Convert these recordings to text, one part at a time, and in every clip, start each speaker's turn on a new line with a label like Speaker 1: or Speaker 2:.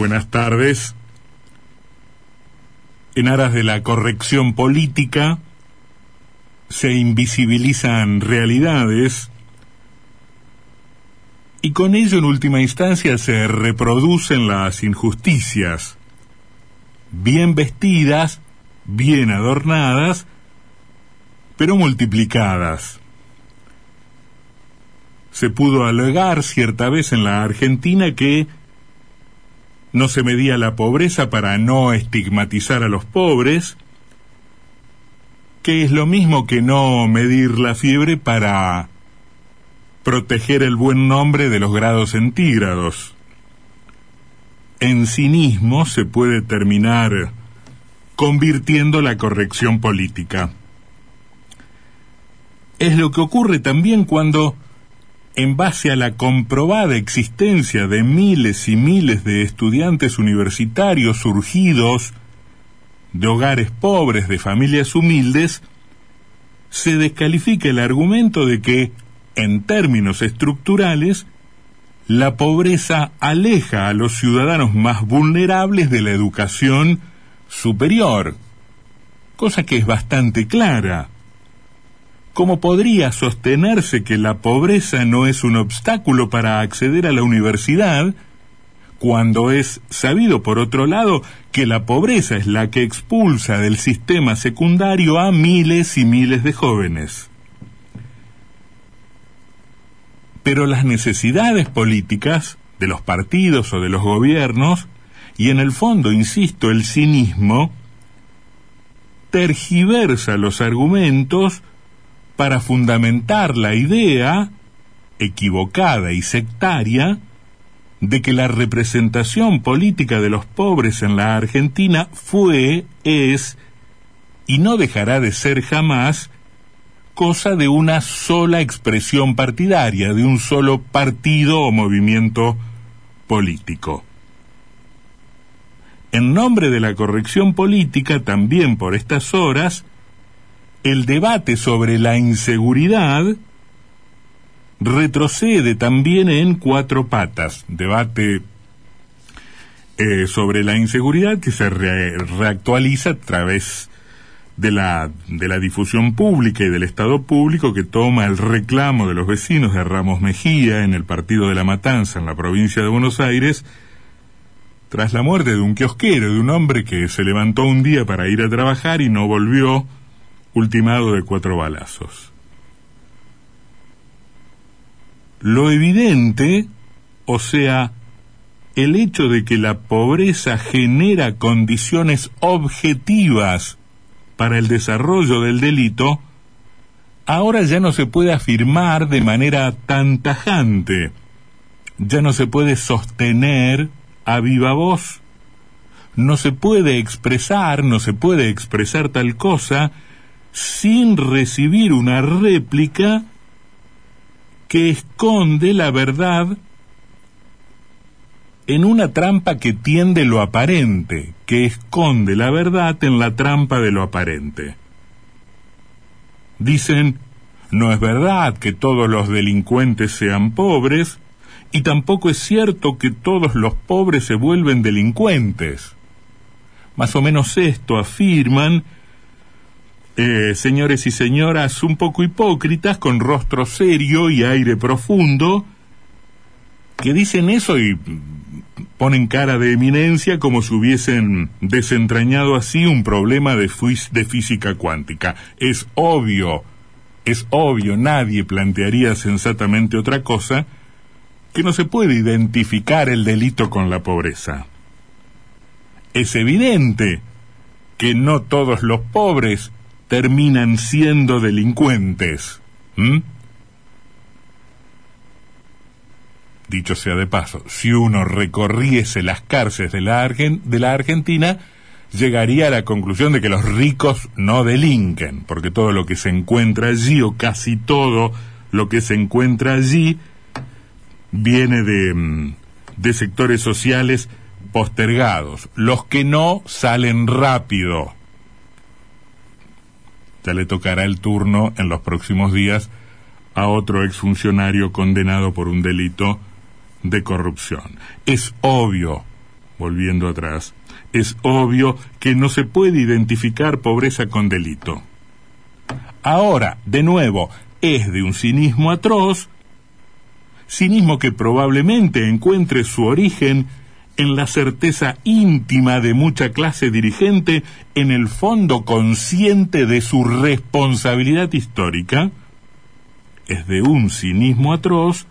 Speaker 1: Buenas tardes. En aras de la corrección política, se invisibilizan realidades y con ello en última instancia se reproducen las injusticias, bien vestidas, bien adornadas, pero multiplicadas. Se pudo alegar cierta vez en la Argentina que no se medía la pobreza para no estigmatizar a los pobres, que es lo mismo que no medir la fiebre para proteger el buen nombre de los grados centígrados. En cinismo se puede terminar convirtiendo la corrección política. Es lo que ocurre también cuando en base a la comprobada existencia de miles y miles de estudiantes universitarios surgidos de hogares pobres, de familias humildes, se descalifica el argumento de que, en términos estructurales, la pobreza aleja a los ciudadanos más vulnerables de la educación superior, cosa que es bastante clara. ¿Cómo podría sostenerse que la pobreza no es un obstáculo para acceder a la universidad cuando es sabido, por otro lado, que la pobreza es la que expulsa del sistema secundario a miles y miles de jóvenes? Pero las necesidades políticas de los partidos o de los gobiernos, y en el fondo, insisto, el cinismo, tergiversa los argumentos para fundamentar la idea, equivocada y sectaria, de que la representación política de los pobres en la Argentina fue, es y no dejará de ser jamás cosa de una sola expresión partidaria, de un solo partido o movimiento político. En nombre de la corrección política, también por estas horas, el debate sobre la inseguridad retrocede también en cuatro patas. Debate eh, sobre la inseguridad que se reactualiza a través de la, de la difusión pública y del Estado público que toma el reclamo de los vecinos de Ramos Mejía en el partido de La Matanza en la provincia de Buenos Aires tras la muerte de un kiosquero, de un hombre que se levantó un día para ir a trabajar y no volvió ultimado de cuatro balazos. Lo evidente, o sea, el hecho de que la pobreza genera condiciones objetivas para el desarrollo del delito, ahora ya no se puede afirmar de manera tan tajante, ya no se puede sostener a viva voz, no se puede expresar, no se puede expresar tal cosa sin recibir una réplica que esconde la verdad en una trampa que tiende lo aparente, que esconde la verdad en la trampa de lo aparente. Dicen, no es verdad que todos los delincuentes sean pobres, y tampoco es cierto que todos los pobres se vuelven delincuentes. Más o menos esto afirman eh, señores y señoras un poco hipócritas, con rostro serio y aire profundo, que dicen eso y ponen cara de eminencia como si hubiesen desentrañado así un problema de, de física cuántica. Es obvio, es obvio, nadie plantearía sensatamente otra cosa, que no se puede identificar el delito con la pobreza. Es evidente que no todos los pobres terminan siendo delincuentes. Dicho sea de paso, si uno recorriese las cárceles de la, de la Argentina, llegaría a la conclusión de que los ricos no delinquen, porque todo lo que se encuentra allí, o casi todo lo que se encuentra allí, viene de, mm, de sectores sociales postergados. Los que no salen rápido ya le tocará el turno en los próximos días a otro exfuncionario condenado por un delito de corrupción. Es obvio, volviendo atrás, es obvio que no se puede identificar pobreza con delito. Ahora, de nuevo, es de un cinismo atroz, cinismo que probablemente encuentre su origen en la certeza íntima de mucha clase dirigente, en el fondo consciente de su responsabilidad histórica, es de un cinismo atroz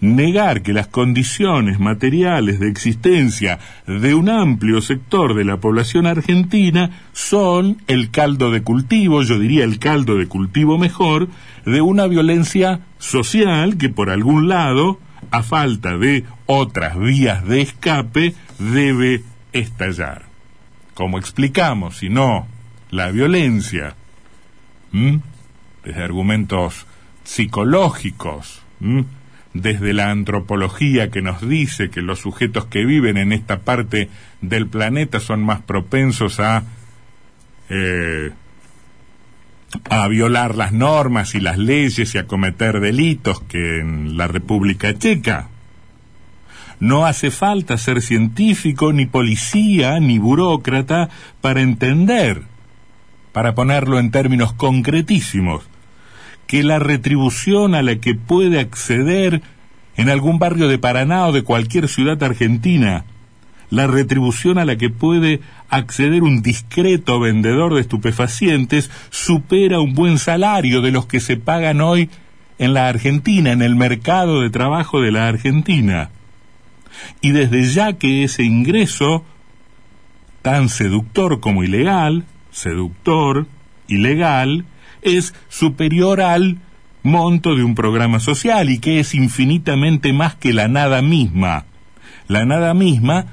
Speaker 1: negar que las condiciones materiales de existencia de un amplio sector de la población argentina son el caldo de cultivo, yo diría el caldo de cultivo mejor, de una violencia social que por algún lado, a falta de otras vías de escape, debe estallar. Como explicamos, si no, la violencia, desde argumentos psicológicos, desde la antropología que nos dice que los sujetos que viven en esta parte del planeta son más propensos a eh, a violar las normas y las leyes y a cometer delitos que en la República Checa. No hace falta ser científico, ni policía, ni burócrata para entender, para ponerlo en términos concretísimos, que la retribución a la que puede acceder en algún barrio de Paraná o de cualquier ciudad argentina, la retribución a la que puede acceder un discreto vendedor de estupefacientes supera un buen salario de los que se pagan hoy en la Argentina, en el mercado de trabajo de la Argentina. Y desde ya que ese ingreso, tan seductor como ilegal, seductor, ilegal, es superior al monto de un programa social y que es infinitamente más que la nada misma. La nada misma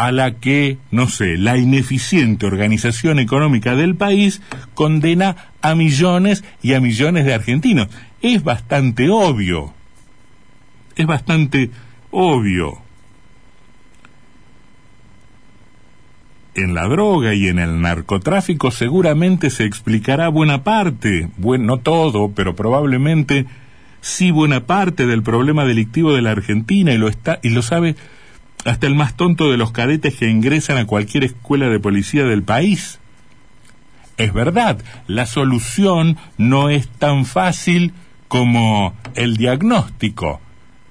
Speaker 1: a la que, no sé, la ineficiente organización económica del país condena a millones y a millones de argentinos. Es bastante obvio. Es bastante obvio. en la droga y en el narcotráfico seguramente se explicará buena parte, bueno, no todo, pero probablemente sí buena parte del problema delictivo de la Argentina y lo está y lo sabe hasta el más tonto de los cadetes que ingresan a cualquier escuela de policía del país. Es verdad, la solución no es tan fácil como el diagnóstico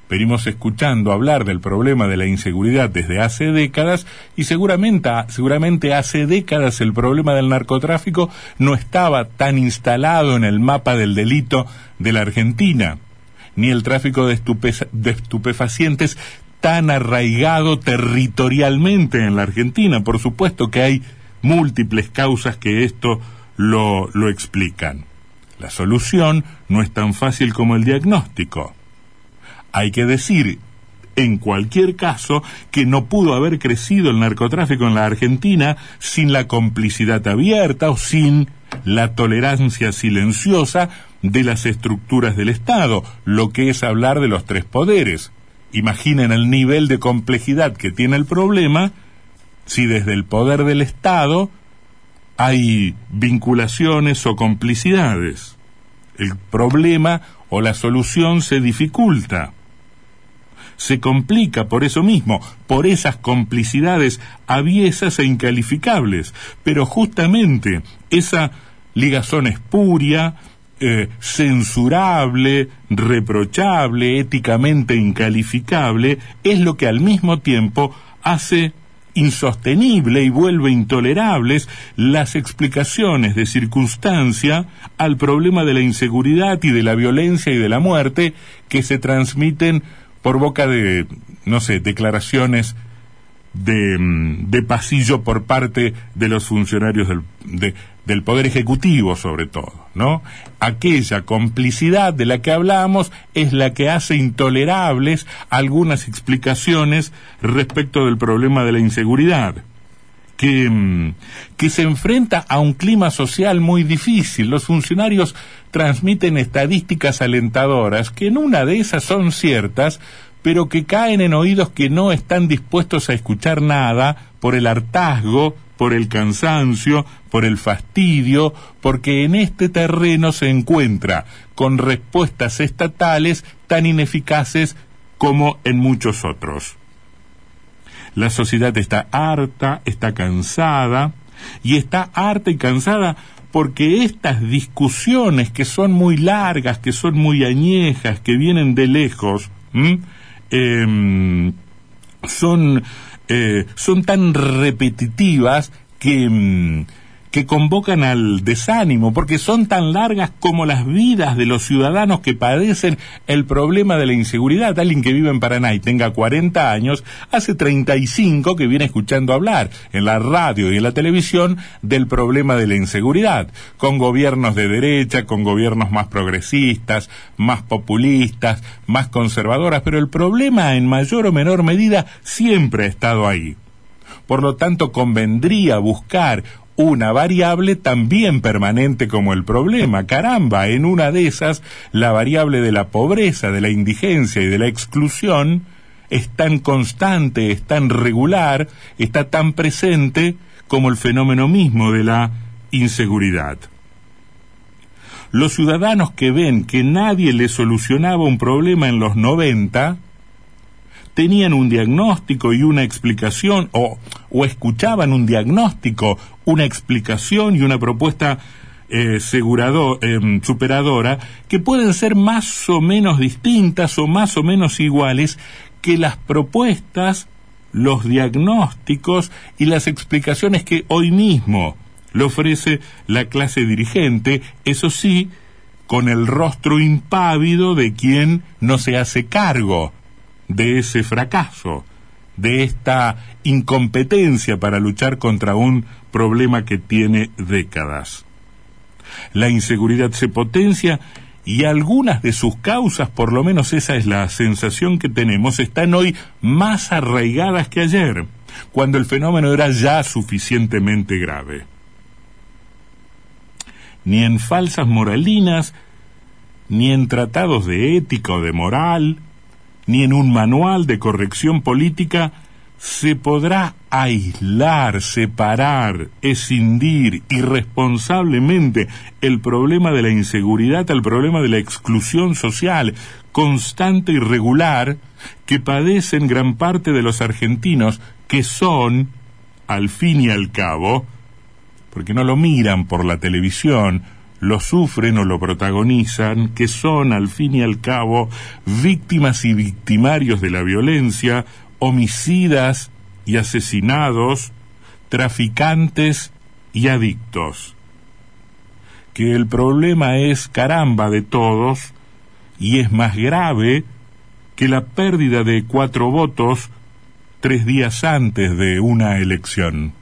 Speaker 1: venimos escuchando hablar del problema de la inseguridad desde hace décadas y seguramente, seguramente hace décadas el problema del narcotráfico no estaba tan instalado en el mapa del delito de la Argentina, ni el tráfico de, de estupefacientes tan arraigado territorialmente en la Argentina. Por supuesto que hay múltiples causas que esto lo, lo explican. La solución no es tan fácil como el diagnóstico. Hay que decir, en cualquier caso, que no pudo haber crecido el narcotráfico en la Argentina sin la complicidad abierta o sin la tolerancia silenciosa de las estructuras del Estado, lo que es hablar de los tres poderes. Imaginen el nivel de complejidad que tiene el problema si desde el poder del Estado hay vinculaciones o complicidades. El problema o la solución se dificulta se complica por eso mismo, por esas complicidades aviesas e incalificables. Pero justamente esa ligazón espuria, eh, censurable, reprochable, éticamente incalificable, es lo que al mismo tiempo hace insostenible y vuelve intolerables las explicaciones de circunstancia al problema de la inseguridad y de la violencia y de la muerte que se transmiten por boca de, no sé, declaraciones de, mm, de pasillo por parte de los funcionarios del, del Poder Ejecutivo, sobre todo, ¿no? Aquella complicidad de la que hablamos es la que hace intolerables algunas explicaciones respecto del problema de la inseguridad. Que, mm, que, se enfrenta a un clima social muy difícil. Los funcionarios transmiten estadísticas alentadoras que en una de esas son ciertas, pero que caen en oídos que no están dispuestos a escuchar nada por el hartazgo, por el cansancio, por el fastidio, porque en este terreno se encuentra con respuestas estatales tan ineficaces como en muchos otros. La sociedad está harta, está cansada, y está harta y cansada porque estas discusiones que son muy largas, que son muy añejas, que vienen de lejos, em, son, eh, son tan repetitivas que em, que convocan al desánimo, porque son tan largas como las vidas de los ciudadanos que padecen el problema de la inseguridad. Alguien que vive en Paraná y tenga 40 años, hace 35 que viene escuchando hablar en la radio y en la televisión del problema de la inseguridad, con gobiernos de derecha, con gobiernos más progresistas, más populistas, más conservadoras, pero el problema en mayor o menor medida siempre ha estado ahí. Por lo tanto, convendría buscar una variable también permanente como el problema. Caramba, en una de esas, la variable de la pobreza, de la indigencia y de la exclusión es tan constante, es tan regular, está tan presente como el fenómeno mismo de la inseguridad. Los ciudadanos que ven que nadie les solucionaba un problema en los 90, tenían un diagnóstico y una explicación, o, o escuchaban un diagnóstico, una explicación y una propuesta eh, em, superadora, que pueden ser más o menos distintas o más o menos iguales que las propuestas, los diagnósticos y las explicaciones que hoy mismo le ofrece la clase dirigente, eso sí, con el rostro impávido de quien no se hace cargo de ese fracaso, de esta incompetencia para luchar contra un problema que tiene décadas. La inseguridad se potencia y algunas de sus causas, por lo menos esa es la sensación que tenemos, están hoy más arraigadas que ayer, cuando el fenómeno era ya suficientemente grave. Ni en falsas moralinas, ni en tratados de ética o de moral, ni en un manual de corrección política se podrá aislar, separar, escindir irresponsablemente el problema de la inseguridad al problema de la exclusión social constante y regular que padecen gran parte de los argentinos que son, al fin y al cabo, porque no lo miran por la televisión, lo sufren o lo protagonizan, que son al fin y al cabo víctimas y victimarios de la violencia, homicidas y asesinados, traficantes y adictos. Que el problema es caramba de todos y es más grave que la pérdida de cuatro votos tres días antes de una elección.